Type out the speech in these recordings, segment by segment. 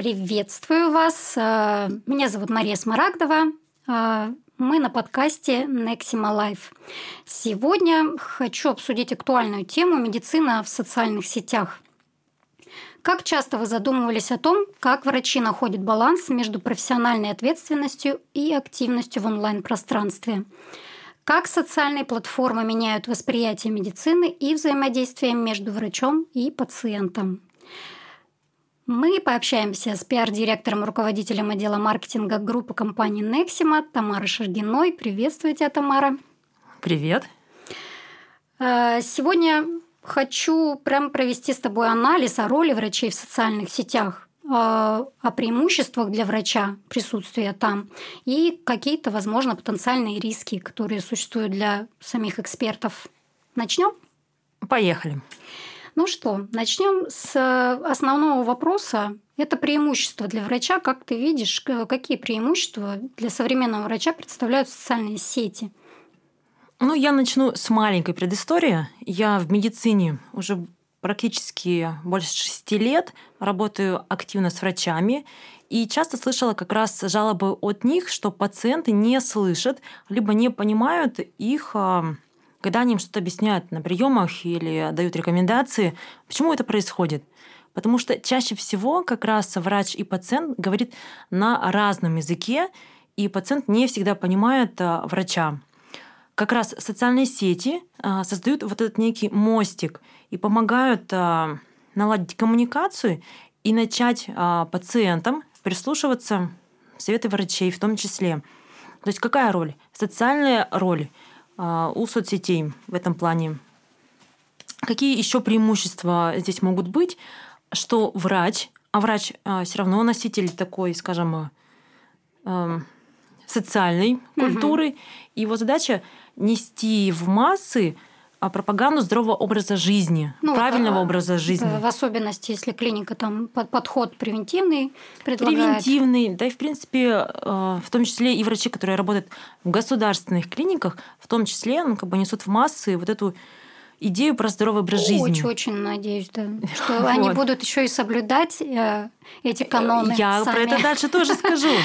Приветствую вас. Э, меня зовут Мария Смарагдова. Э, мы на подкасте Nexima Life. Сегодня хочу обсудить актуальную тему медицина в социальных сетях. Как часто вы задумывались о том, как врачи находят баланс между профессиональной ответственностью и активностью в онлайн-пространстве? Как социальные платформы меняют восприятие медицины и взаимодействие между врачом и пациентом? Мы пообщаемся с пиар-директором, руководителем отдела маркетинга группы компании Nexima Тамарой Шергиной. Приветствую тебя, Тамара. Привет. Э, сегодня хочу прям провести с тобой анализ о роли врачей в социальных сетях, э, о преимуществах для врача присутствия там и какие-то, возможно, потенциальные риски, которые существуют для самих экспертов. Начнем? Поехали. Ну что, начнем с э, основного вопроса. Это преимущество для врача. Как ты видишь, какие преимущества для современного врача представляют социальные сети? Ну, я начну с маленькой предыстории. Я в медицине уже практически больше шести лет, работаю активно с врачами, и часто слышала как раз жалобы от них, что пациенты не слышат, либо не понимают их а, когда они им что-то объясняют на приемах или дают рекомендации, почему это происходит? Потому что чаще всего как раз врач и пациент говорит на разном языке, и пациент не всегда понимает а, врача. Как раз социальные сети а, создают вот этот некий мостик и помогают а, наладить коммуникацию и начать пациентам прислушиваться советы врачей в том числе. То есть какая роль? Социальная роль – у соцсетей в этом плане. Какие еще преимущества здесь могут быть? Что врач, а врач а, все равно носитель такой, скажем, эм, социальной культуры, угу. его задача нести в массы а пропаганду здорового образа жизни, ну, правильного а, образа жизни. В особенности, если клиника там подход превентивный предлагает. Превентивный, да и в принципе, э, в том числе и врачи, которые работают в государственных клиниках, в том числе, ну, как бы несут в массы вот эту идею про здоровый образ жизни. Очень-очень надеюсь, да, что они будут еще и соблюдать э, эти каноны. Я сами. про это дальше тоже скажу.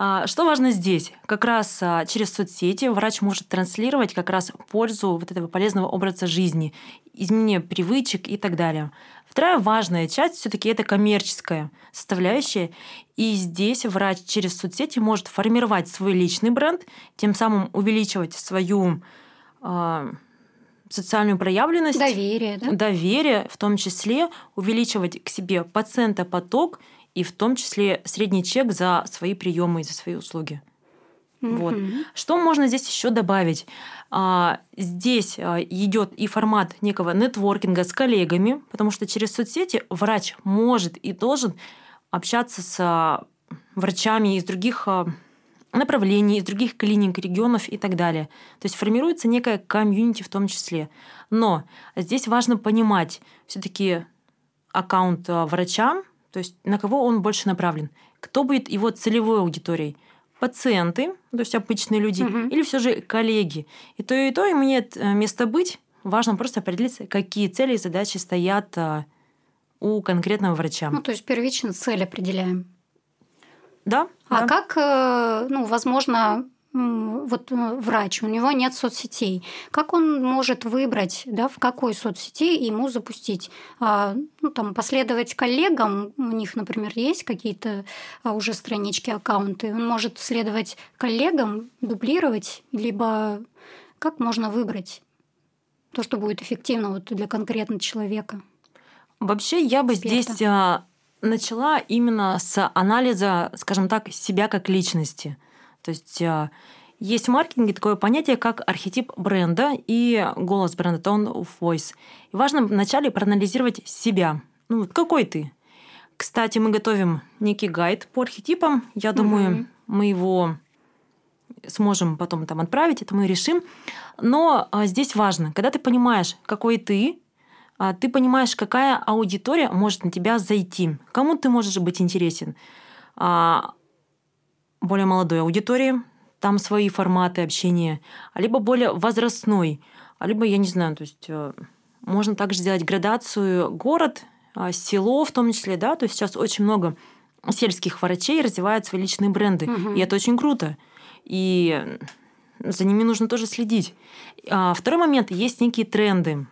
А, что важно здесь? Как раз а, через соцсети врач может транслировать как раз пользу вот этого полезного образа жизни, изменение привычек и так далее. Вторая важная часть все-таки это коммерческая составляющая. И здесь врач через соцсети может формировать свой личный бренд, тем самым увеличивать свою э, социальную проявленность. Доверие, да? Доверие, в том числе увеличивать к себе пациента поток и в том числе средний чек за свои приемы и за свои услуги. Mm-hmm. Вот. Что можно здесь еще добавить? А, здесь а, идет и формат некого нетворкинга с коллегами, потому что через соцсети врач может и должен общаться с а, врачами из других направлений, из других клиник, регионов и так далее. То есть формируется некая комьюнити в том числе. Но здесь важно понимать все-таки аккаунт врача то есть на кого он больше направлен? Кто будет его целевой аудиторией? Пациенты, то есть обычные люди, угу. или все же коллеги. И то, и то ему нет э, места быть. Важно просто определиться, какие цели и задачи стоят э, у конкретного врача. Ну, то есть первично цель определяем. Да. А да. как, э, ну, возможно, вот э, врач, у него нет соцсетей. Как он может выбрать, да, в какой соцсети ему запустить? А, ну, там, последовать коллегам, у них, например, есть какие-то а, уже странички, аккаунты. Он может следовать коллегам, дублировать, либо как можно выбрать то, что будет эффективно вот для конкретного человека? Вообще, я бы эксперта. здесь начала именно с анализа, скажем так, себя как личности – то есть а, есть в маркетинге такое понятие, как архетип бренда и голос бренда, tone of voice. И важно вначале проанализировать себя. Ну, какой ты? Кстати, мы готовим некий гайд по архетипам. Я думаю, mm-hmm. мы его сможем потом там отправить, это мы решим. Но а, здесь важно, когда ты понимаешь, какой ты, ты понимаешь, какая аудитория может на тебя зайти, кому ты можешь быть интересен. А, более молодой аудитории, там свои форматы общения, либо более возрастной, либо, я не знаю, то есть э, можно также сделать градацию город, а, село в том числе, да, то есть сейчас очень много сельских врачей развивают свои личные бренды. Мгм. И это очень круто. И за ними нужно тоже следить. А второй момент, есть некие тренды.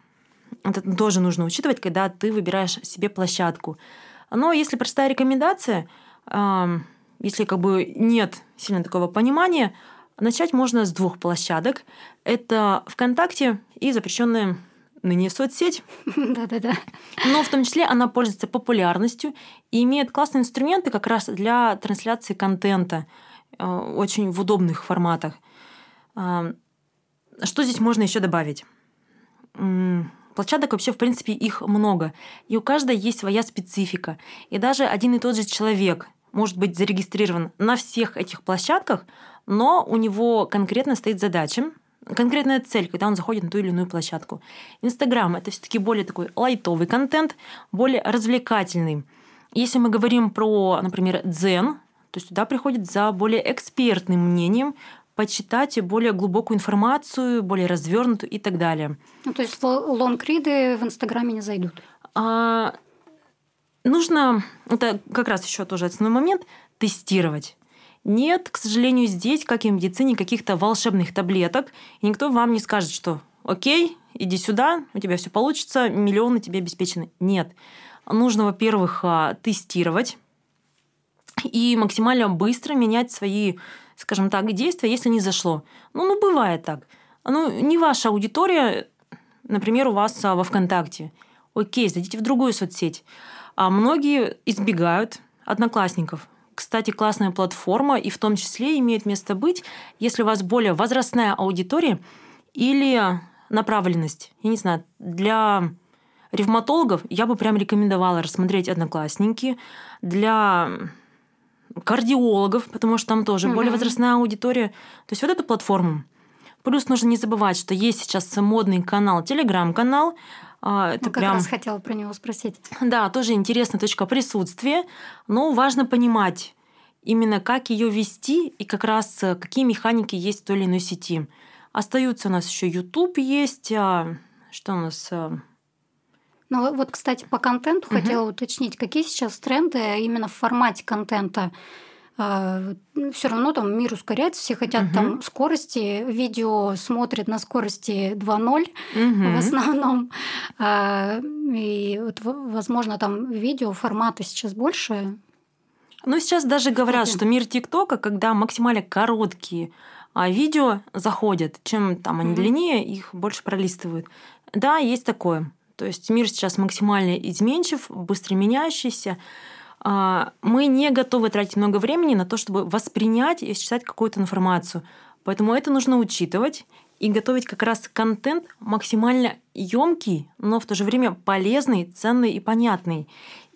Это тоже нужно учитывать, когда ты выбираешь себе площадку. Но если простая рекомендация, если как бы нет сильно такого понимания, начать можно с двух площадок. Это ВКонтакте и запрещенная ныне соцсеть. Да-да-да. Но в том числе она пользуется популярностью и имеет классные инструменты как раз для трансляции контента э, очень в удобных форматах. Что здесь можно еще добавить? Площадок вообще, в принципе, их много. И у каждой есть своя специфика. И даже один и тот же человек может быть зарегистрирован на всех этих площадках, но у него конкретно стоит задача, конкретная цель, когда он заходит на ту или иную площадку. Инстаграм это все-таки более такой лайтовый контент, более развлекательный. Если мы говорим про, например, дзен, то сюда приходит за более экспертным мнением, почитать более глубокую информацию, более развернутую и так далее. Ну, то есть ло- лонгриды в Инстаграме не зайдут. А, нужно, это как раз еще тоже основной момент, тестировать. Нет, к сожалению, здесь, как и в медицине, каких-то волшебных таблеток. И никто вам не скажет, что окей, иди сюда, у тебя все получится, миллионы тебе обеспечены. Нет. Нужно, во-первых, а, тестировать и максимально быстро менять свои, скажем так, действия, если не зашло. Ну, ну бывает так. Ну, не ваша аудитория, например, у вас а, во ВКонтакте. Окей, зайдите в другую соцсеть. А многие избегают одноклассников. Кстати, классная платформа, и в том числе имеет место быть, если у вас более возрастная аудитория или направленность. Я не знаю, для ревматологов я бы прям рекомендовала рассмотреть одноклассники. Для кардиологов, потому что там тоже более Мгм. возрастная аудитория. То есть вот эту платформу. Плюс нужно не забывать, что есть сейчас модный канал, телеграм-канал. А, Это Ну, как прям, раз хотела про него спросить. да, тоже интересная точка присутствия, но важно понимать именно как ее вести и как раз э, какие механики есть в той или иной сети. Остаются у нас еще YouTube есть, а, что у нас а, Ну вот- кстати, по контенту Мгм. хотела уточнить, какие сейчас тренды именно в формате контента. Все равно там мир ускоряется, все хотят Мгм. там скорости, видео смотрят на скорости 2.0 в мгм. основном. А, И вот, в- возможно, там видео формата сейчас больше. Ну, сейчас даже говорят, что мир ТикТока, когда максимально короткие а, видео заходят, чем там они Мгм. длиннее, их больше пролистывают. Да, есть такое. То есть мир сейчас максимально изменчив, быстро меняющийся. А, Мы не готовы тратить много времени на то, чтобы воспринять и считать какую-то информацию. Поэтому это нужно учитывать и готовить как раз контент максимально емкий, но в то же время полезный, ценный и понятный.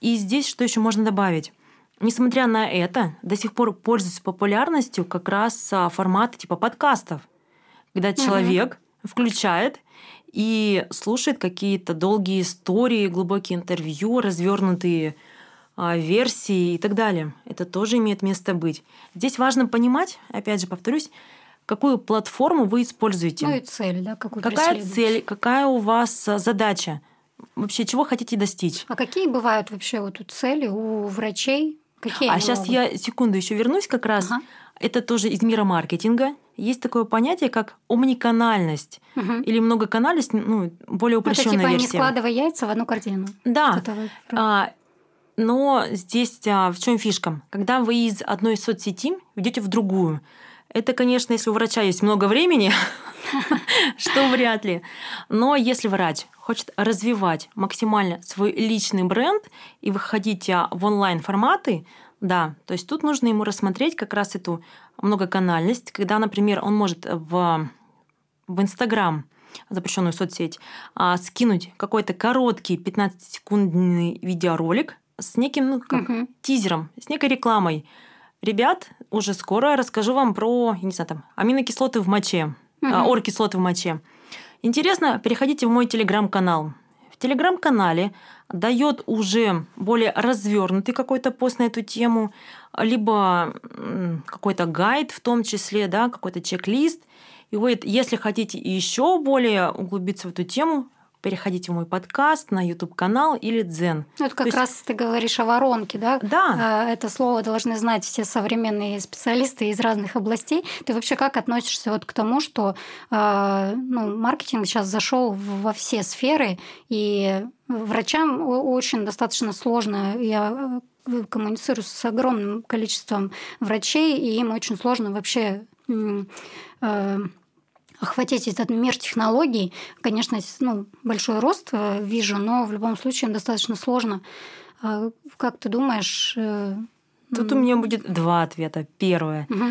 И здесь что еще можно добавить? Несмотря на это, до сих пор пользуются популярностью как раз а, форматы типа подкастов, когда человек включает и слушает какие-то долгие истории, глубокие интервью, развернутые а, версии и так далее. Это тоже имеет место быть. Здесь важно понимать, опять же повторюсь, какую платформу вы используете. Ну и цель, да, какую Какая цель, какая у вас а, задача? Вообще, чего хотите достичь? А какие бывают вообще вот тут цели у врачей? Какие а сейчас могут? я секунду еще вернусь как раз. Ага. Это тоже из мира маркетинга. Есть такое понятие, как омниканальность Мгм. или многоканальность, ну, более Ну, Это упрощенная типа не версия. складывай яйца в одну корзину. Да. А, но здесь а, в чем фишка? Когда вы из одной соцсети идете в другую, это, конечно, если у врача есть много времени, что вряд ли. Но если врач хочет развивать максимально свой личный бренд и выходить а, в онлайн-форматы, да, то есть тут нужно ему рассмотреть как раз эту многоканальность, когда, например, он может в, в Инстаграм запрещенную соцсеть, а, скинуть какой-то короткий 15-секундный видеоролик с неким ну, как, Мгм. тизером, с некой рекламой. Ребят, уже скоро расскажу вам про, я не знаю, там, аминокислоты в моче, а, Мгм. оргкислоты в моче. Интересно, переходите в мой телеграм-канал. В телеграм-канале дает уже более развернутый какой-то пост на эту тему, либо какой-то гайд в том числе, да, какой-то чек-лист. И говорит, если хотите еще более углубиться в эту тему, переходите в мой подкаст на YouTube-канал или Дзен. Ну, это как есть... раз ты говоришь о воронке, да? Да. А, это слово должны знать все современные специалисты из разных областей. Ты вообще как относишься вот к тому, что а, ну, маркетинг сейчас зашел во все сферы, и врачам очень достаточно сложно. Я э, коммуницирую с огромным количеством врачей, и им очень сложно вообще охватить этот мир технологий. Конечно, ну, большой рост э, вижу, но в любом случае достаточно сложно. А как ты думаешь? Э, Тут у меня будет два ответа. Первое. Угу.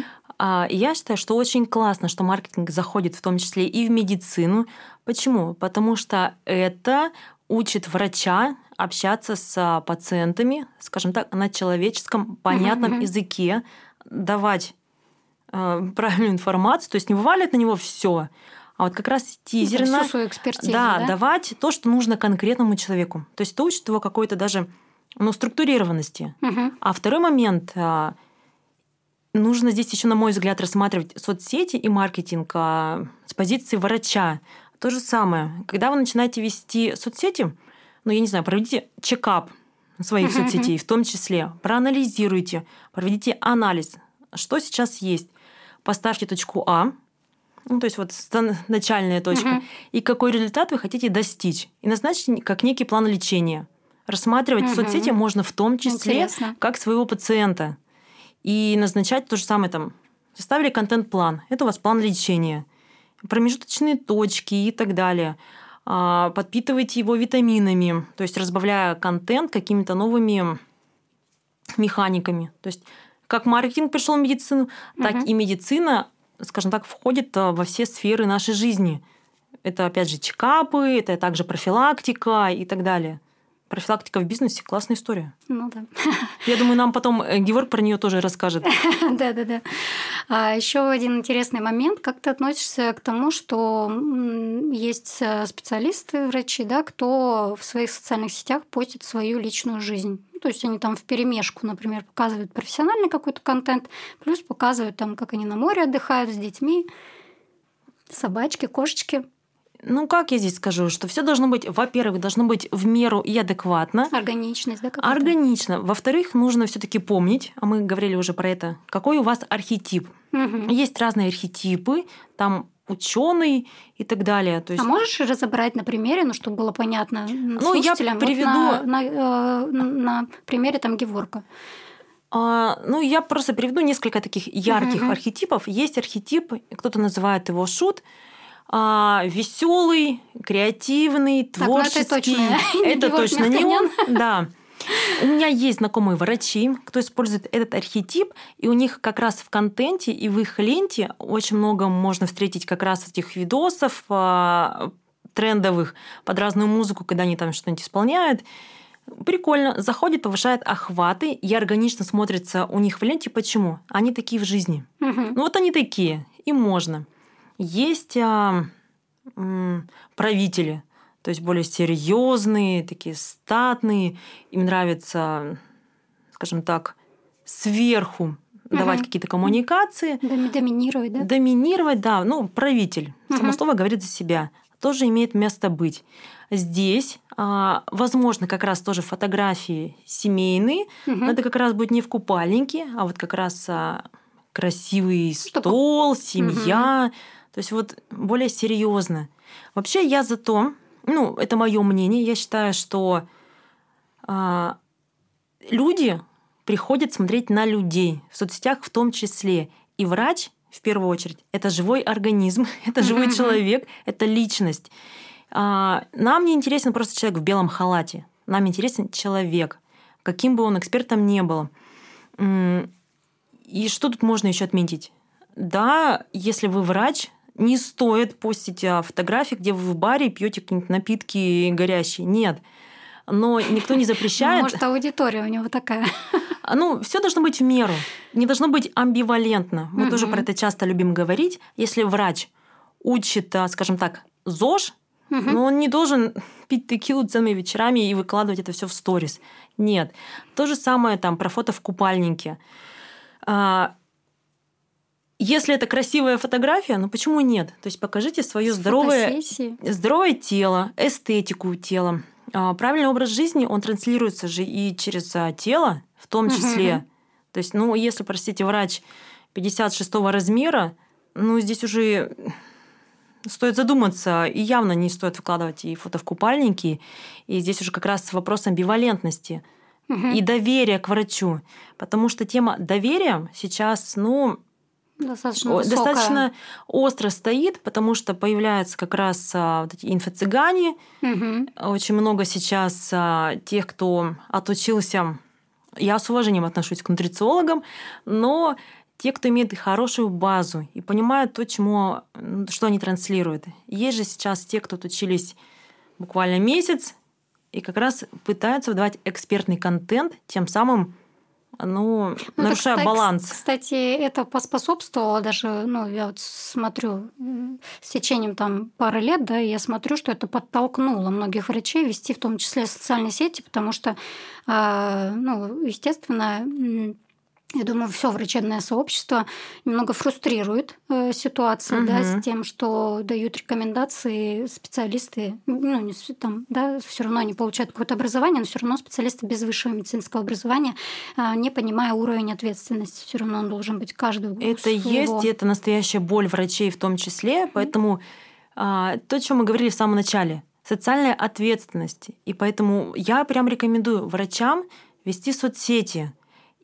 Я считаю, что очень классно, что маркетинг заходит в том числе и в медицину. Почему? Потому что это учит врача общаться с пациентами, скажем так, на человеческом понятном угу. языке, давать правильную информацию, то есть не вываливать на него все, а вот как раз тизерно всю свою экспертизу, да, да, давать то, что нужно конкретному человеку. То есть это учит его какой-то даже ну, структурированности. Угу. А второй момент а, нужно здесь еще, на мой взгляд, рассматривать соцсети и маркетинг а, с позиции врача. То же самое. Когда вы начинаете вести соцсети, ну, я не знаю, проведите чекап своих uh-huh, соцсетей, в том числе проанализируйте, проведите анализ, что сейчас есть поставьте точку А, ну, то есть вот начальная точка, угу. и какой результат вы хотите достичь. И назначить как некий план лечения. Рассматривать угу. соцсети можно в том числе Интересно. как своего пациента. И назначать то же самое там. Составили контент-план. Это у вас план лечения. Промежуточные точки и так далее. А, подпитывайте его витаминами, то есть разбавляя контент какими-то новыми механиками. То есть как маркетинг пришел в медицину, угу. так и медицина, скажем так, входит э, во все сферы нашей жизни. Это, опять же, чекапы, это также профилактика и так далее. Профилактика в бизнесе классная история. Ну да. Я думаю, нам потом э, Геворг про нее тоже расскажет. Да, да, да. А еще один интересный момент. Как ты относишься к тому, что есть э, специалисты, врачи, да, кто в своих социальных сетях постит свою личную жизнь? то есть они там в перемешку, например, показывают профессиональный какой-то контент, плюс показывают там, как они на море отдыхают с детьми, собачки, кошечки. Ну, как я здесь скажу, что все должно быть, во-первых, должно быть в меру и адекватно. Органичность, да? Органично. Во-вторых, нужно все-таки помнить, а мы говорили уже про это, какой у вас архетип. Угу. Есть разные архетипы, там ученый и так далее. То есть... А можешь разобрать на примере, ну, чтобы было понятно ну, я приведу... Вот на, на, э, на примере там Геворка. А, ну, я просто приведу несколько таких ярких uh-huh. архетипов. Есть архетип, кто-то называет его шут, а, веселый, креативный, творческий. Так, ну это точно, не он. Да. У меня есть знакомые врачи, кто использует этот архетип, и у них как раз в контенте и в их ленте очень много можно встретить как раз этих видосов а, трендовых под разную музыку, когда они там что-нибудь исполняют. Прикольно, заходит, повышает охваты и органично смотрится у них в ленте. Почему? Они такие в жизни. Угу. Ну вот они такие, им можно. Есть а, правители, то есть более серьезные, такие статные. Им нравится, скажем так, сверху давать какие-то коммуникации. Доминировать, да? Доминировать, да. Ну, правитель. Угу. Само слово говорит за себя. Тоже имеет место быть. Здесь, а, возможно, как раз тоже фотографии семейные, угу. но это как раз будет не в купальнике, а вот как раз а, красивый Что стол, семья. Угу. То есть вот более серьезно. Вообще я за то, ну, это мое мнение, я считаю, что э, люди приходят смотреть на людей, в соцсетях в том числе. И врач, в первую очередь, это живой организм, это живой человек, это личность. А, нам не интересен просто человек в белом халате. Нам интересен человек, каким бы он экспертом ни был. И что тут можно еще отметить? Да, если вы врач, не стоит постить а, фотографии, где вы в баре пьете какие-нибудь напитки горящие. Нет. Но никто не запрещает. Может, аудитория у него такая. А, ну, все должно быть в меру. Не должно быть амбивалентно. Мы тоже про это часто любим говорить. Если врач учит, а, скажем так, ЗОЖ, но он не должен пить текилу целыми вечерами и выкладывать это все в сторис. Нет. То же самое там про фото в купальнике если это красивая фотография, ну почему нет? То есть покажите свое здоровое, здоровое тело, эстетику тела. А, правильный образ жизни, он транслируется же и через а, тело в том числе. Угу. То есть, ну, если, простите, врач 56 размера, ну, здесь уже стоит задуматься, и явно не стоит выкладывать и фото в купальники, и здесь уже как раз вопрос амбивалентности угу. и доверия к врачу, потому что тема доверия сейчас, ну, достаточно, достаточно остро стоит, потому что появляются как раз а, вот эти инфо-цыгане, угу. очень много сейчас а, тех, кто отучился, я с уважением отношусь к нутрициологам, но те, кто имеет хорошую базу и понимают то, чему, что они транслируют. Есть же сейчас те, кто учились буквально месяц и как раз пытаются выдавать экспертный контент, тем самым ну, ну нарушая кстати, баланс. Кстати, это поспособствовало даже, ну, я вот смотрю, с течением там пары лет, да, я смотрю, что это подтолкнуло многих врачей вести в том числе социальные сети, потому что, а, ну, естественно, я думаю, все врачебное сообщество немного фрустрирует э, ситуацию, угу. да, с тем, что дают рекомендации специалисты, ну, не там, да, все равно они получают какое-то образование, но все равно специалисты без высшего медицинского образования, э, не понимая уровень ответственности, все равно он должен быть каждый. Это есть, это настоящая боль врачей в том числе, поэтому э, то, о чем мы говорили в самом начале, социальная ответственность, и поэтому я прям рекомендую врачам вести соцсети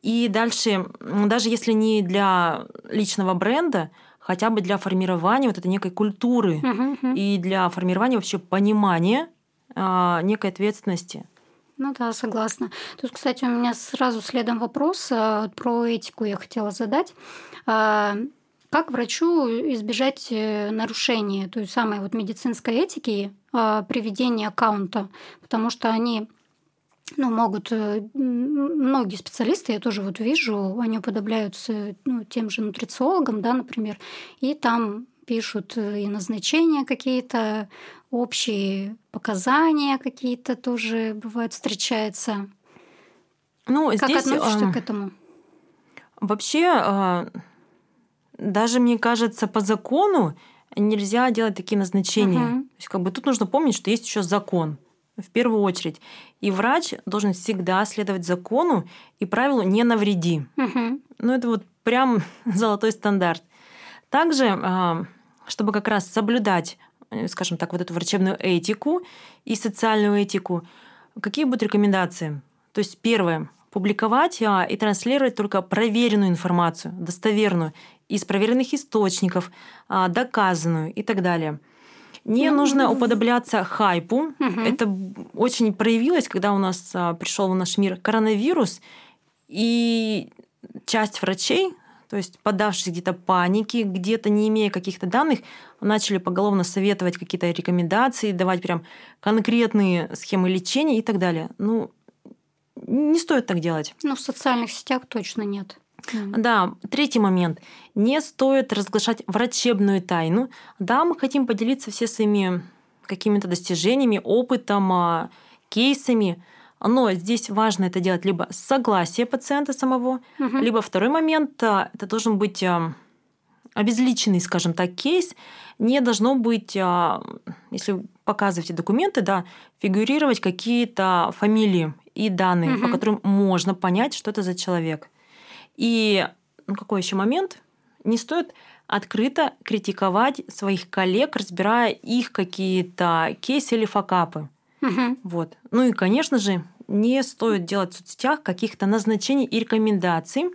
и дальше, даже если не для личного бренда, хотя бы для формирования вот этой некой культуры uh-huh, uh-huh. и для формирования вообще понимания э, некой ответственности. Ну да, согласна. Тут, кстати, у меня сразу следом вопрос э, про этику я хотела задать. Э, как врачу избежать э, нарушения той самой вот медицинской этики э, при ведении аккаунта? Потому что они ну, могут э, многие специалисты, я тоже вот вижу, они уподобляются ну, тем же нутрициологам, да, например, и там пишут э, и назначения какие-то, общие показания какие-то тоже бывают встречаются. Ну, как здесь, относишься э, к этому? Вообще, э, даже мне кажется, по закону нельзя делать такие назначения. Угу. То есть, как бы тут нужно помнить, что есть еще закон в первую очередь. И врач должен всегда следовать закону и правилу «не навреди». Угу. Ну, это вот прям золотой стандарт. Также, а, чтобы как раз соблюдать, э, скажем так, вот эту врачебную этику и социальную этику, какие будут рекомендации? То есть первое – публиковать а, и транслировать только проверенную информацию, достоверную, из проверенных источников, а, доказанную и так далее – не нужно уподобляться хайпу. Угу. Это очень проявилось, когда у нас а, пришел в наш мир коронавирус, и часть врачей, то есть подавшись где-то панике, где-то не имея каких-то данных, начали поголовно советовать какие-то рекомендации, давать прям конкретные схемы лечения и так далее. Ну, не стоит так делать. Ну, в социальных сетях точно нет. Да, третий момент. Не стоит разглашать врачебную тайну. Да, мы хотим поделиться все своими какими-то достижениями, опытом, а, кейсами, но здесь важно это делать либо с согласия пациента самого, угу. либо второй момент, а, это должен быть а, обезличенный, скажем так, кейс. Не должно быть, если вы показываете документы, да, фигурировать какие-то фамилии и данные, угу. по которым можно понять, что это за человек. И ну, какой еще момент? Не стоит открыто критиковать своих коллег, разбирая их какие-то кейсы или факапы. Угу. Вот. Ну и, конечно же, не стоит делать в соцсетях каких-то назначений и рекомендаций,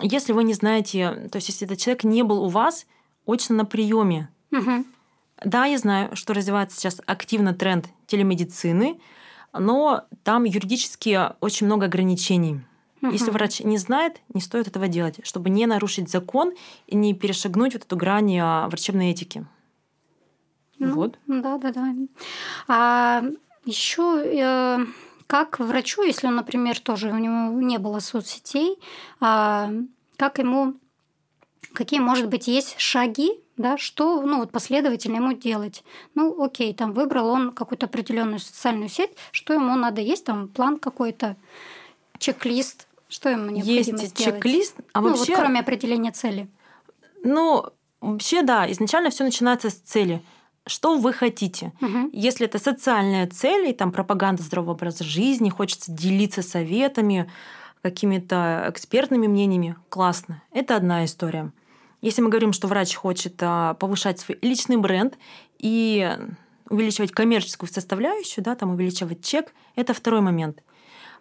если вы не знаете, то есть если этот человек не был у вас очно на приеме. Угу. Да, я знаю, что развивается сейчас активно тренд телемедицины, но там юридически очень много ограничений. Угу. Если врач не знает, не стоит этого делать, чтобы не нарушить закон и не перешагнуть вот эту грань а, врачебной этики. Ну, вот. Да, да, да. А еще э, как врачу, если он, например, тоже у него не было соцсетей, а, как ему, какие, может быть, есть шаги, да, что, ну, вот последовательно ему делать. Ну, окей, там выбрал он какую-то определенную социальную сеть, что ему надо есть, там план какой-то, чек-лист, что ему необходимо Есть сделать? чек-лист, а ну, вообще... вот кроме определения цели. Ну, вообще, да, изначально все начинается с цели. Что вы хотите? Мгм. Если это социальная цель, и там пропаганда здорового образа жизни, хочется делиться советами, какими-то экспертными мнениями, классно. Это одна история. Если мы говорим, что врач хочет а, повышать свой личный бренд и увеличивать коммерческую составляющую, да, там увеличивать чек, это второй момент.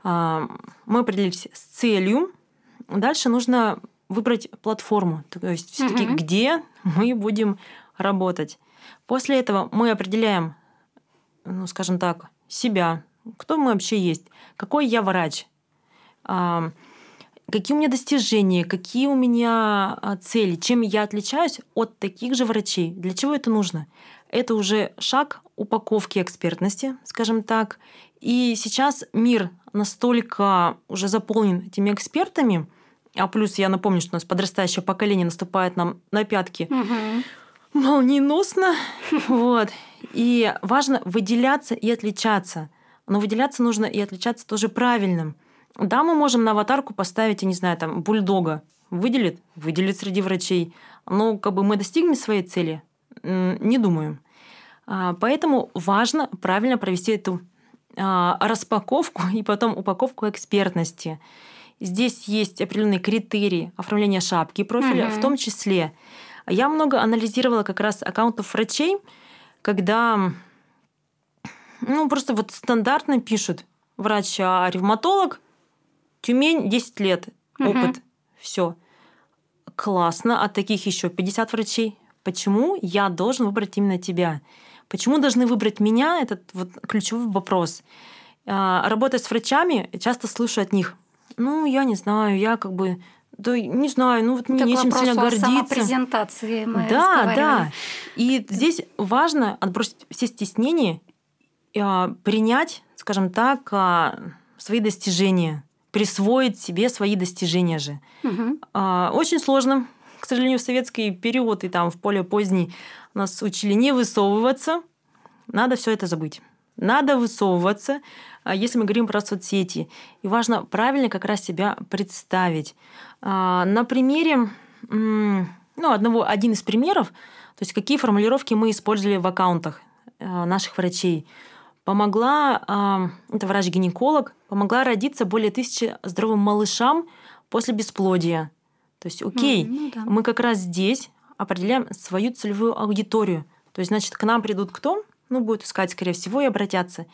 А, Мы определились с целью. Дальше нужно выбрать платформу, то есть все-таки Мгм. где мы будем работать. После этого мы определяем, ну, скажем так, себя, кто мы вообще есть, какой я врач, а, какие у меня достижения, какие у меня а, цели, чем я отличаюсь от таких же врачей. Для чего это нужно? Это уже шаг упаковки экспертности, скажем так. И сейчас мир настолько уже заполнен этими экспертами, а плюс я напомню, что у нас подрастающее поколение наступает нам на пятки Мгм. молниеносно. Вот. И важно выделяться и отличаться. Но выделяться нужно и отличаться тоже правильным. Да, мы можем на аватарку поставить, я не знаю, там, бульдога. Выделит? Выделит среди врачей. Но как бы мы достигнем своей цели? Не думаю. А, Поэтому важно правильно провести эту а, распаковку и потом упаковку экспертности. Здесь есть определенные критерии оформления шапки профиля, Мгм. в том числе я много анализировала как раз аккаунтов врачей, когда ну, просто вот стандартно пишут врач-ревматолог, Тюмень 10 лет, опыт, все. Классно, а таких еще 50 врачей. Почему я должен выбрать именно тебя? Почему должны выбрать меня? Этот вот ключевой вопрос. А, Работая с врачами, часто слышу от них, ну, я не знаю, я как бы, да не знаю, ну вот мне нечем сильно гордиться. самопрезентации мы Да, да. И здесь важно отбросить все стеснения, а, принять, скажем так, а, свои достижения, присвоить себе свои достижения же. А, Очень сложно. К сожалению, в советский период и там в более поздний нас учили не высовываться. Надо все это забыть. Надо высовываться, а, если мы говорим про соцсети. И важно правильно как раз себя представить. А, На примере, ну, одного, один из примеров, то есть какие формулировки мы использовали в аккаунтах а, наших врачей. Помогла, это врач-гинеколог, помогла родиться более тысячи здоровым малышам после бесплодия. То есть, окей, М, ну да. мы как раз здесь определяем свою целевую аудиторию. То есть, значит, к нам придут кто? Ну, будут искать, скорее всего, и обратятся.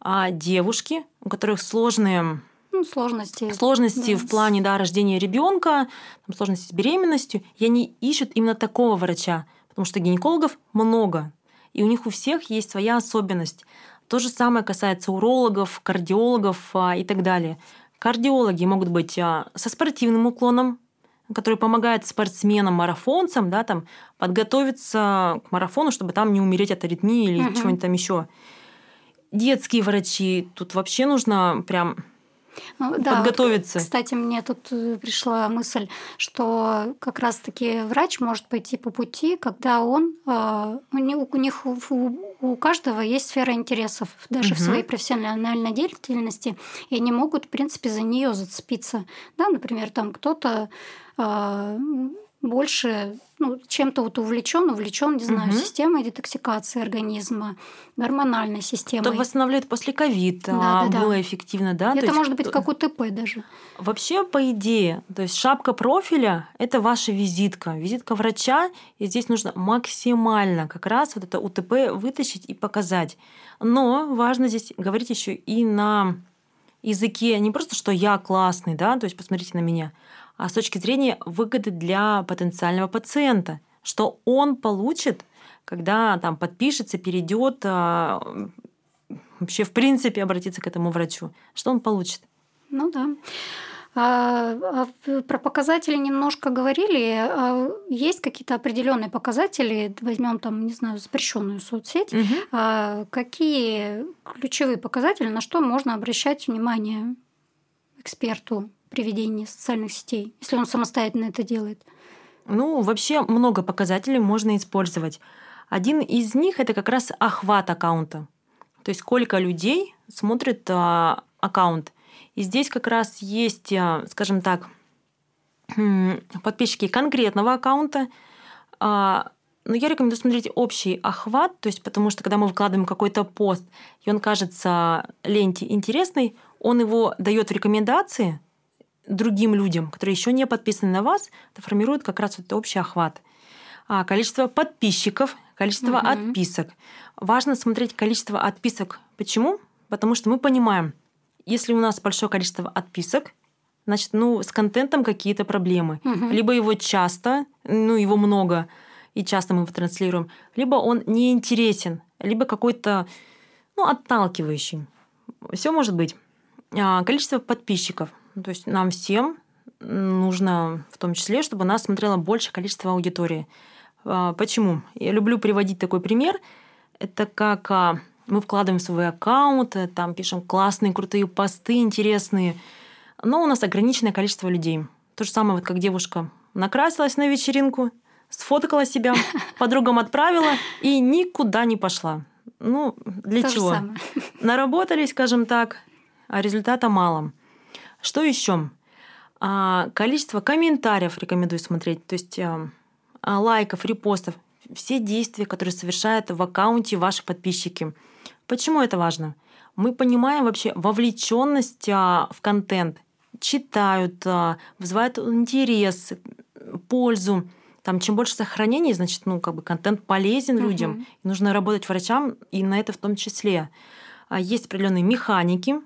А девушки, у которых сложные Ну, сложности. сложности да, в плане да, рождения ребенка, сложности с беременностью, и они ищут именно такого врача, потому что гинекологов много, и у них у всех есть своя особенность. То же самое касается урологов, кардиологов а, и так далее. Кардиологи могут быть а, со спортивным уклоном, который помогает спортсменам, марафонцам, да, там, подготовиться к марафону, чтобы там не умереть от аритмии или Мгм. чего-нибудь там еще. Детские врачи, тут вообще нужно прям Ну, да, вот, подготовиться. Кстати, мне тут э, пришла мысль, что как раз-таки врач может пойти по пути, когда он э, у них, у, них у, каждого есть сфера интересов, даже в Мгм. своей профессиональной деятельности, и они могут, в принципе, за нее зацепиться. Да, например, там кто-то э, больше ну, чем-то вот увлечен, увлечен, не знаю, Мгм. системой детоксикации организма, гормональной системой. Кто восстанавливает после ковида, Да-да-да. было эффективно, да? То Это есть может быть кто- как УТП даже. Вообще, по идее, то есть шапка профиля – это ваша визитка, визитка врача, и здесь нужно максимально как раз вот это УТП вытащить и показать. Но важно здесь говорить еще и на языке не просто, что я классный, да, то есть посмотрите на меня, а с точки зрения выгоды для потенциального пациента, что он получит, когда там подпишется, перейдет а, вообще в принципе обратиться к этому врачу, что он получит. Ну да. А, а про показатели немножко говорили. Есть какие-то определенные показатели, возьмем там, не знаю, запрещенную соцсеть. А Какие ключевые показатели, на что можно обращать внимание эксперту при ведении социальных сетей, если он самостоятельно это делает? Ну, вообще много показателей можно использовать. Один из них это как раз охват аккаунта. То есть сколько людей смотрит а, аккаунт. И здесь как раз есть, а, скажем так, м, подписчики конкретного аккаунта, А, но я рекомендую смотреть общий охват, то есть потому что когда мы выкладываем какой-то пост, и он кажется ленте интересный, он его дает в рекомендации другим людям, которые еще не подписаны на вас, это формирует как раз вот общий охват. А количество подписчиков, количество угу. отписок. Важно смотреть количество отписок. Почему? Потому что мы понимаем, если у нас большое количество отписок, значит, ну, с контентом какие-то проблемы. Угу. Либо его часто, ну, его много, и часто мы его транслируем, либо он неинтересен, либо какой-то, ну, отталкивающий. Все может быть. А, количество подписчиков. То есть нам всем нужно в том числе, чтобы нас смотрело большее количество аудитории. А, почему? Я люблю приводить такой пример. Это как а, мы вкладываем в свой аккаунт, там пишем классные, крутые посты, интересные, но у нас ограниченное количество людей. То же самое, вот как девушка накрасилась на вечеринку, сфоткала себя, подругам отправила и никуда не пошла. Ну, для То чего? Наработали, скажем так, а результата мало. Что еще? А, количество комментариев рекомендую смотреть, то есть а, лайков, репостов, все действия, которые совершают в аккаунте ваши подписчики. Почему это важно? Мы понимаем вообще вовлеченность в контент, читают, вызывают интерес, пользу там чем больше сохранений, значит, ну, как бы контент полезен uh-huh. людям. И нужно работать врачам и на это в том числе. А есть определенные механики,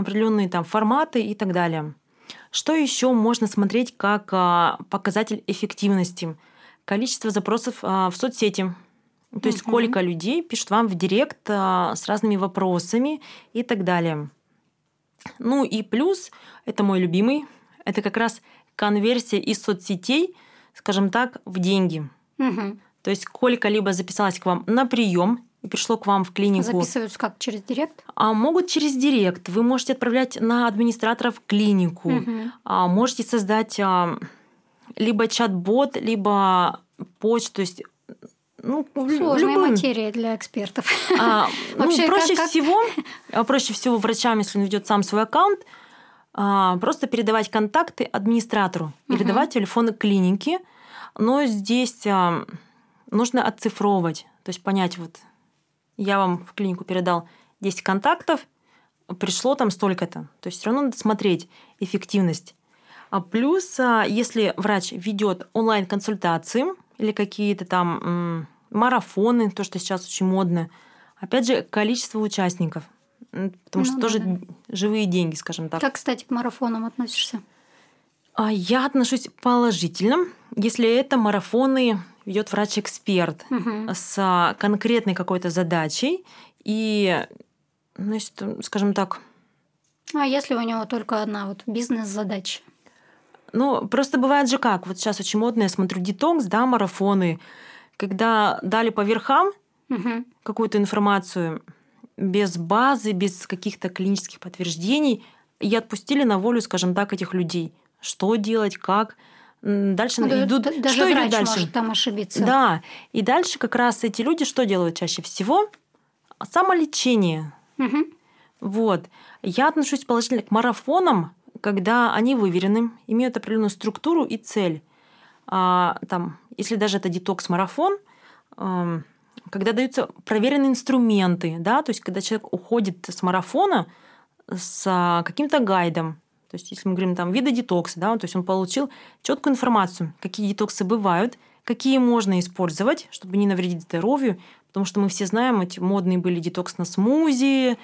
определенные там форматы и так далее. Что еще можно смотреть как а, показатель эффективности? Количество запросов а, в соцсети. То есть uh-huh. сколько людей пишут вам в директ с разными вопросами и так далее. Ну и плюс, это мой любимый, это как раз конверсия из соцсетей – скажем так, в деньги. Угу. То есть сколько-либо записалось к вам на прием и пришло к вам в клинику. Записываются как через директ? А могут через директ. Вы можете отправлять на администратора в клинику. Угу. А, можете создать а, либо чат-бот, либо почту. То есть ну, Сложная любым. материя для экспертов. А, ну, Вообще, проще как, всего, как... проще всего врачам, если он ведет сам свой аккаунт, а, просто передавать контакты администратору угу. или давать телефоны клиники. Но здесь а, нужно отцифровывать, то есть понять, вот я вам в клинику передал 10 контактов, пришло там столько-то. То есть все равно надо смотреть эффективность. А плюс, а, если врач ведет онлайн-консультации или какие-то там марафоны, то, что сейчас очень модно, опять же, количество участников – потому ну, что да, тоже да. живые деньги, скажем так. Как, кстати, к марафонам относишься? А я отношусь положительно, если это марафоны ведет врач-эксперт угу. с конкретной какой-то задачей и, ну, скажем так. А если у него только одна вот бизнес-задача? Ну, просто бывает же как. Вот сейчас очень модно, я смотрю детокс, да, марафоны, когда дали по верхам угу. какую-то информацию, без базы, без каких-то клинических подтверждений, и отпустили на волю, скажем так, этих людей. Что делать, как. Дальше ну, идут... Даже что врач идет дальше? может там ошибиться. Да. И дальше как раз эти люди что делают чаще всего? Самолечение. Угу. Вот. Я отношусь положительно к марафонам, когда они выверены, имеют определенную структуру и цель. А, там, если даже это детокс-марафон, когда даются проверенные инструменты, да, то есть когда человек уходит с марафона с а, каким-то гайдом, то есть если мы говорим там виды детокса, да, то есть он получил четкую информацию, какие детоксы бывают, какие можно использовать, чтобы не навредить здоровью, потому что мы все знаем, эти модные были детокс на смузи,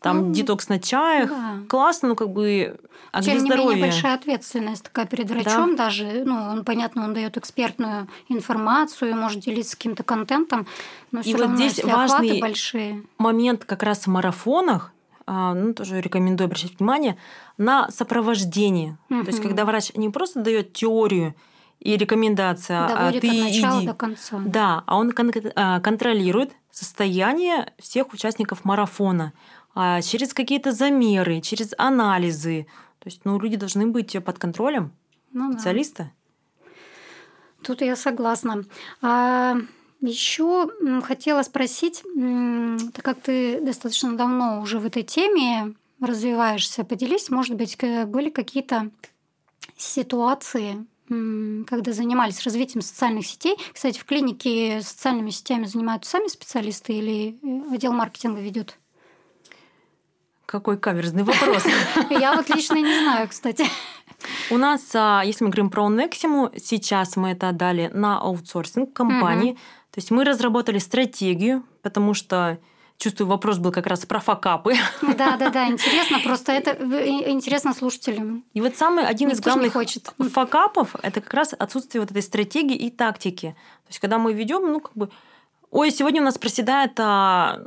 там ну, детокс на чаях. Да. Классно, ну как бы. А Тем где не здоровье? менее, большая ответственность такая перед врачом да. даже. Ну, он, понятно, он дает экспертную информацию, может делиться каким-то контентом, но И вот здесь важный большие. момент как раз в марафонах, ну, тоже рекомендую обращать внимание, на сопровождение. Угу. То есть, когда врач не просто дает теорию и рекомендация, а ты от начала иди. до конца. Да, а он кон- а, контролирует состояние всех участников марафона а через какие-то замеры, через анализы. То есть, ну, люди должны быть под контролем ну, специалиста. Да. Тут я согласна. А еще хотела спросить, так как ты достаточно давно уже в этой теме развиваешься, поделись, может быть, были какие-то ситуации, когда занимались развитием социальных сетей. Кстати, в клинике социальными сетями занимаются сами специалисты или э, отдел маркетинга ведет? Какой каверзный вопрос. Я вот лично не знаю, кстати. У нас, а, если мы говорим про Neximo, сейчас мы это отдали на аутсорсинг компании. То есть мы разработали стратегию, потому что чувствую, вопрос был как раз про факапы. Да, да, да, интересно, просто это интересно слушателям. И вот самый один Никто из главных хочет. факапов это как раз отсутствие вот этой стратегии и тактики. То есть, когда мы ведем, ну, как бы, ой, сегодня у нас проседает а,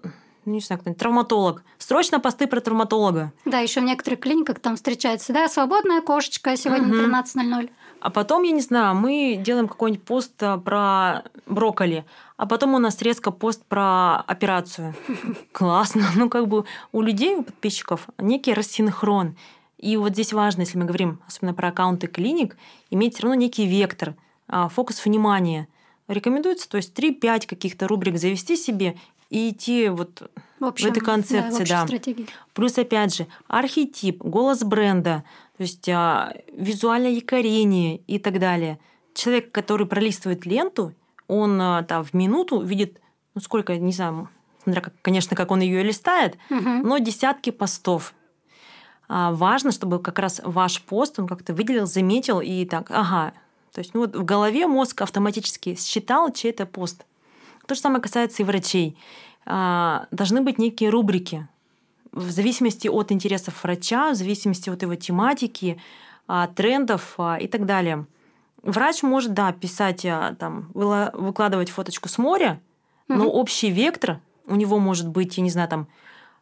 ну, не знаю, кто-нибудь, травматолог. Срочно посты про травматолога. Да, еще в некоторых клиниках там встречается, да, свободная кошечка сегодня угу. 13.00. А потом, я не знаю, мы делаем какой-нибудь пост а, про брокколи, а потом у нас резко пост про операцию. Классно. Ну, как бы у людей, у подписчиков некий рассинхрон. И вот здесь важно, если мы говорим особенно про аккаунты клиник, иметь все равно некий вектор, а, фокус внимания. Рекомендуется, то есть 3-5 каких-то рубрик завести себе и идти вот в, общем, в этой концепции, да. да. Плюс, опять же, архетип, голос бренда, то есть а, визуальное якорение и так далее. Человек, который пролистывает ленту, он а, там в минуту видит, ну сколько, не знаю, смотря, как, конечно, как он ее листает, угу. но десятки постов. А, важно, чтобы как раз ваш пост он как-то выделил, заметил и так, ага, то есть ну вот в голове мозг автоматически считал чей-то пост. То же самое касается и врачей. А, должны быть некие рубрики в зависимости от интересов врача, в зависимости от его тематики, а, трендов а, и так далее. Врач может, да, писать, там, выкладывать фоточку с моря, mm-hmm. но общий вектор у него может быть, я не знаю, там,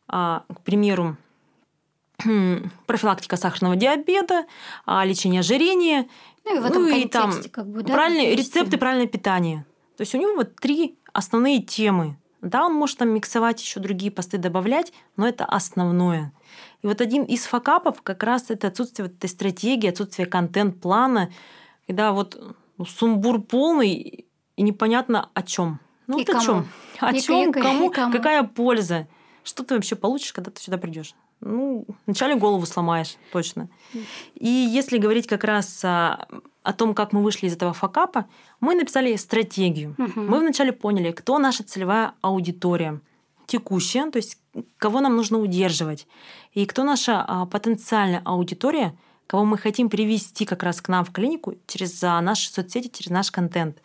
к примеру, профилактика сахарного диабета, лечение ожирения, ну и, в этом ну, и там как бы, да, правильные рецепты, правильное питание. То есть у него вот три основные темы. Да, он может там миксовать еще другие посты добавлять, но это основное. И вот один из факапов как раз это отсутствие вот этой стратегии, отсутствие контент-плана, когда вот ну, сумбур полный и непонятно о чем. Ну и вот кому? о чем? О чем, кому, кому, какая польза? Что ты вообще получишь, когда ты сюда придешь? Ну, вначале голову сломаешь, точно. И если говорить как раз о, о том, как мы вышли из этого факапа, мы написали стратегию. Угу. Мы вначале поняли, кто наша целевая аудитория текущая, то есть кого нам нужно удерживать, и кто наша а, потенциальная аудитория, кого мы хотим привести как раз к нам в клинику через а, наши соцсети, через наш контент.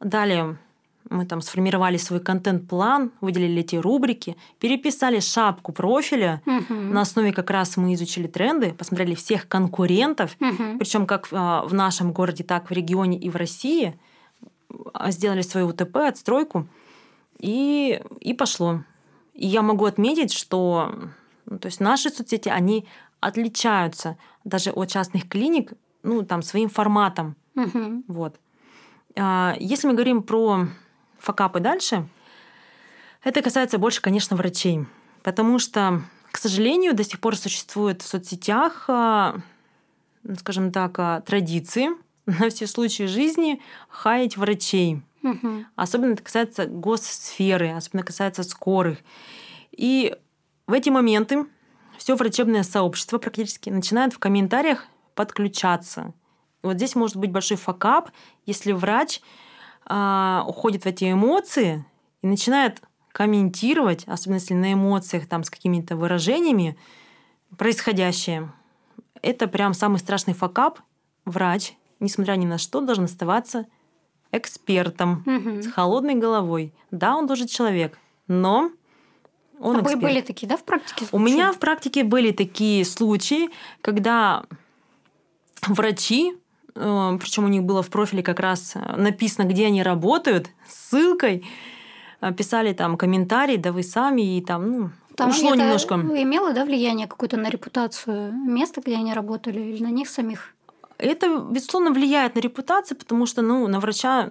Далее мы там сформировали свой контент-план, выделили эти рубрики, переписали шапку профиля. Угу. На основе как раз мы изучили тренды, посмотрели всех конкурентов, угу. причем как а, в нашем городе, так в регионе и в России. А, сделали свою УТП, отстройку, и, и пошло. И я могу отметить, что ну, то есть наши соцсети, они отличаются даже от частных клиник ну, там, своим форматом. Угу. Вот. А, если мы говорим про факапы дальше, это касается больше, конечно, врачей. Потому что, к сожалению, до сих пор существует в соцсетях, а, скажем так, а, традиции на все случаи жизни хаять врачей. Угу. Особенно это касается госсферы, особенно касается скорых. И в эти моменты все врачебное сообщество практически начинает в комментариях подключаться. Вот здесь может быть большой факап, если врач а, уходит в эти эмоции и начинает комментировать, особенно если на эмоциях там с какими-то выражениями происходящее. Это прям самый страшный факап. Врач, несмотря ни на что, должен оставаться экспертом угу. с холодной головой. Да, он тоже человек, но он а эксперт. были такие, да, в практике? Случаи? У меня в практике были такие случаи, когда врачи причем у них было в профиле как раз э, написано, где они работают, ссылкой. Э, писали там комментарии, да вы сами, и там, ну, там ушло это немножко. Имело, да, влияние какое-то на репутацию места, где они работали, или на них самих? Это, безусловно, влияет на репутацию, потому что, ну, на врача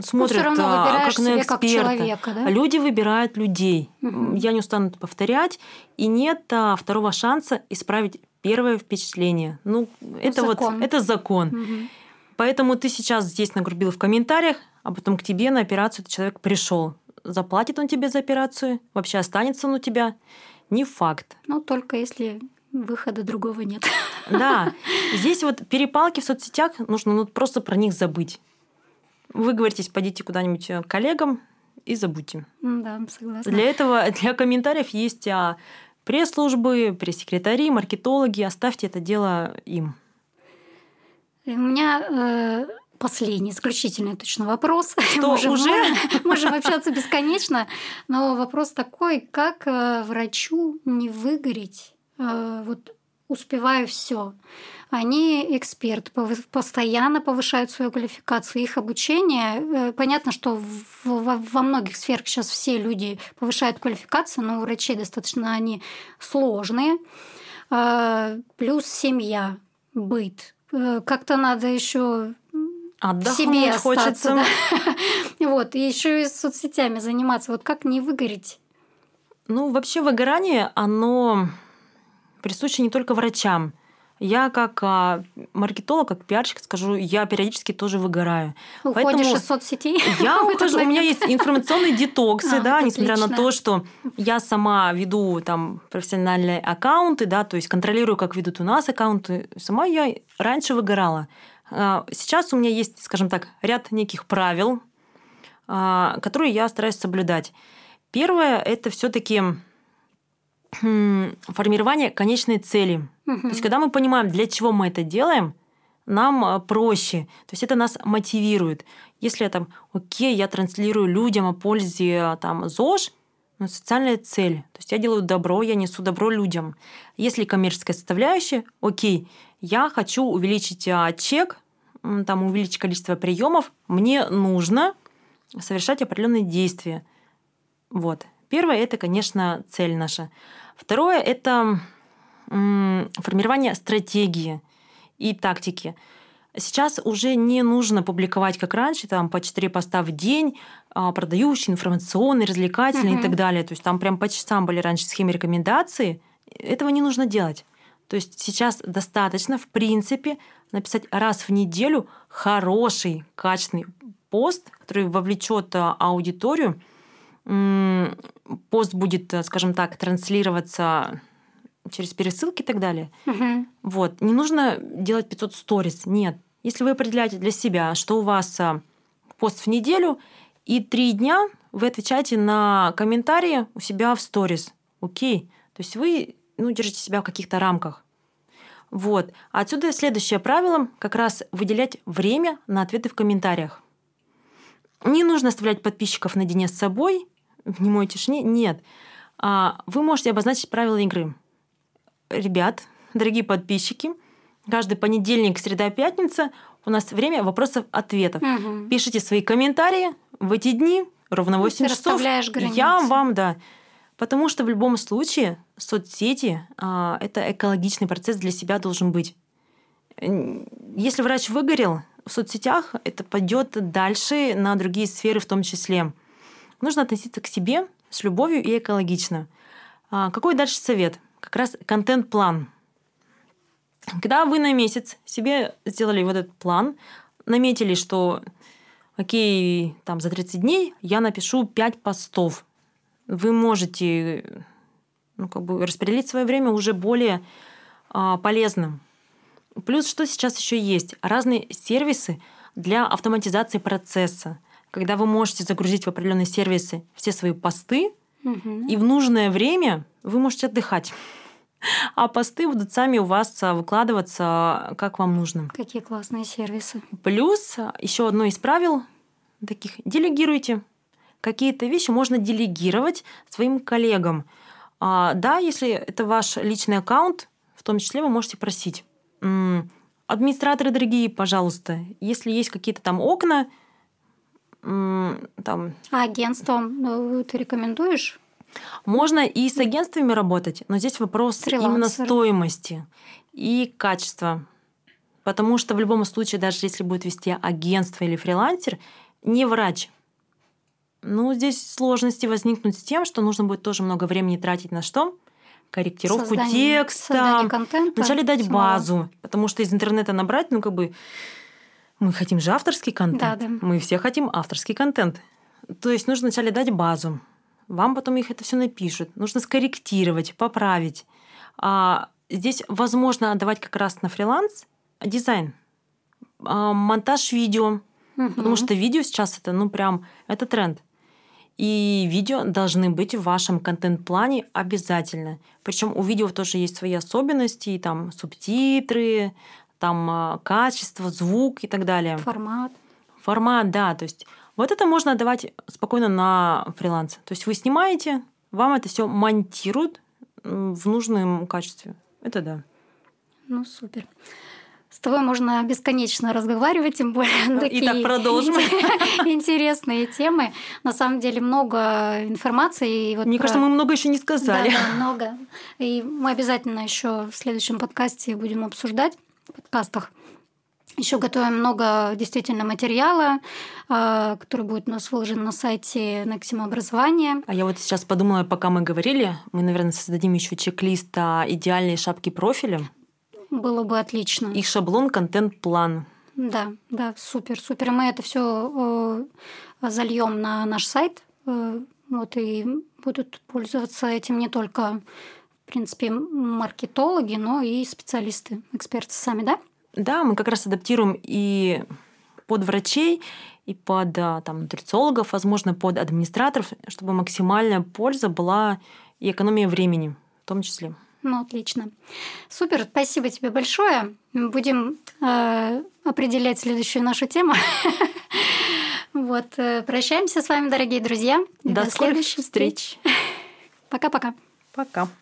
смотрят ну, как на эксперта. Как человека, да? Люди выбирают людей. Угу. Я не устану это повторять. И нет а, второго шанса исправить первое впечатление. Ну, это закон. вот это закон. Угу. Поэтому ты сейчас здесь нагрубил в комментариях, а потом к тебе на операцию этот человек пришел. Заплатит он тебе за операцию? Вообще останется он у тебя? Не факт. Ну, только если выхода другого нет. Да, здесь вот перепалки в соцсетях, нужно ну, просто про них забыть. Вы говорите, пойдите куда-нибудь к коллегам и забудьте. Да, согласна. Для этого, для комментариев есть а, пресс-службы, пресс-секретари, маркетологи. Оставьте это дело им. У меня э, последний, исключительный точно вопрос. Что, можем, уже? Можем общаться бесконечно, но вопрос такой, как э, врачу не выгореть? Э, вот успеваю все. Они эксперты, постоянно повышают свою квалификацию, их обучение. Э, понятно, что во многих сферах сейчас все люди повышают квалификацию, но у врачей достаточно они сложные. Плюс семья, быт. Как-то надо еще Отдохнуть себе остаться, хочется. Да. вот, и еще и соцсетями заниматься. Вот как не выгореть? Ну, вообще выгорание, оно присуще не только врачам. Я как а, маркетолог, как пиарщик скажу, я периодически тоже выгораю. Уходишь Поэтому из соцсетей? Я ухожу, у меня есть информационные детоксы, А, да, это несмотря на отлично. то, что я сама веду там профессиональные аккаунты, да, то есть контролирую, как ведут у нас аккаунты. Сама я раньше выгорала. А, Сейчас у меня есть, скажем так, ряд неких правил, а, которые я стараюсь соблюдать. Первое это все-таки формирование конечной цели. То есть, когда мы понимаем, для чего мы это делаем, нам а, проще. То есть это нас мотивирует. Если я там, окей, я транслирую людям о пользе а, там, ЗОЖ, ну, социальная цель. То есть я делаю добро, я несу добро людям. Если коммерческая составляющая, окей, я хочу увеличить а, чек, там, увеличить количество приемов, мне нужно совершать определенные действия. Вот. Первое это, конечно, цель наша. Второе это формирование стратегии и тактики. Сейчас уже не нужно публиковать, как раньше, там по 4 поста в день, а, продающие, информационные, развлекательные Мгм. и так далее. То есть там прям по часам были раньше схемы рекомендаций. Этого не нужно делать. То есть сейчас достаточно, в принципе, написать раз в неделю хороший, качественный пост, который вовлечет а, аудиторию. Пост будет, а, скажем так, транслироваться через пересылки и так далее. Мгм. Вот. Не нужно делать 500 сториз. Нет. Если вы определяете для себя, что у вас а, пост в неделю, и три дня вы отвечаете на комментарии у себя в сторис. Окей. То есть вы ну, держите себя в каких-то рамках. Вот. Отсюда следующее правило как раз выделять время на ответы в комментариях. Не нужно оставлять подписчиков наедине с собой в немой тишине. Нет. А, Вы можете обозначить правила игры. Ребят, дорогие подписчики, каждый понедельник, среда, пятница у нас время вопросов-ответов. Мгм. Пишите свои комментарии в эти дни, ровно Ну, 8 ты часов. границы. Я вам, да. Потому что в любом случае соцсети а, это экологичный процесс для себя должен быть. Если врач выгорел в соцсетях, это пойдет дальше на другие сферы в том числе. Нужно относиться к себе с любовью и экологично. А, Какой дальше совет? Как раз контент-план. Когда вы на месяц себе сделали вот этот план, наметили, что окей, там за 30 дней я напишу 5 постов. Вы можете ну, как бы распределить свое время уже более а, полезным. Плюс что сейчас еще есть? Разные сервисы для автоматизации процесса. Когда вы можете загрузить в определенные сервисы все свои посты, Мгм. и в нужное время вы можете отдыхать. А посты будут сами у вас а, выкладываться, как вам нужно. Какие классные сервисы. Плюс еще одно из правил таких делегируйте. Какие-то вещи можно делегировать своим коллегам. А, да, если это ваш личный аккаунт, в том числе вы можете просить. «М, Администраторы дорогие, пожалуйста, если есть какие-то там окна, там А агентством ну, ты рекомендуешь? Можно и с агентствами работать, но здесь вопрос именно Фрилансеры. стоимости и качества. Потому что в любом случае, даже если будет вести агентство или фрилансер, не врач. Ну, здесь сложности возникнут с тем, что нужно будет тоже много времени тратить на что? Корректировку Создание- текста. создание контента. Вначале дать базу, потому что из интернета набрать, ну, как бы, мы хотим же авторский контент. Да, да. Мы все хотим авторский контент. То есть нужно вначале дать базу. Вам потом их это все напишут. Нужно скорректировать, поправить. А здесь возможно отдавать как раз на фриланс дизайн, а, монтаж видео, угу. потому что видео сейчас это, ну, прям, это тренд. И видео должны быть в вашем контент-плане обязательно. Причем у видео тоже есть свои особенности, там субтитры, там а, качество, звук и так далее. Формат. Формат, да. То есть вот это можно отдавать спокойно на фриланс. То есть вы снимаете, вам это все монтируют в нужном качестве. Это да. Ну, супер. С тобой можно бесконечно разговаривать, тем более ну, такие Итак, продолжим. интересные темы. На самом деле много информации. И вот Мне про... кажется, мы много еще не сказали. Да, да, много. И мы обязательно еще в следующем подкасте будем обсуждать подкастах. Еще готовим много действительно материала, а, который будет у нас выложен на сайте Нексима образования. А я вот сейчас подумала, пока мы говорили, мы, наверное, создадим еще чек-лист идеальной шапки профиля. Было бы отлично. И шаблон контент-план. Да, да, супер, супер. Мы это все э, зальем на наш сайт. Э, вот и будут пользоваться этим не только, принципе, маркетологи, но и специалисты, эксперты сами, да? Да, мы как раз адаптируем и под врачей, и под там, нутрициологов, возможно, под администраторов, чтобы максимальная польза была и экономия времени в том числе. Ну, отлично. Супер, спасибо тебе большое. Будем э, определять следующую нашу тему. Вот, э, прощаемся с вами, дорогие друзья. До, до следующих встреч. Пока-пока. Пока. -пока. Пока.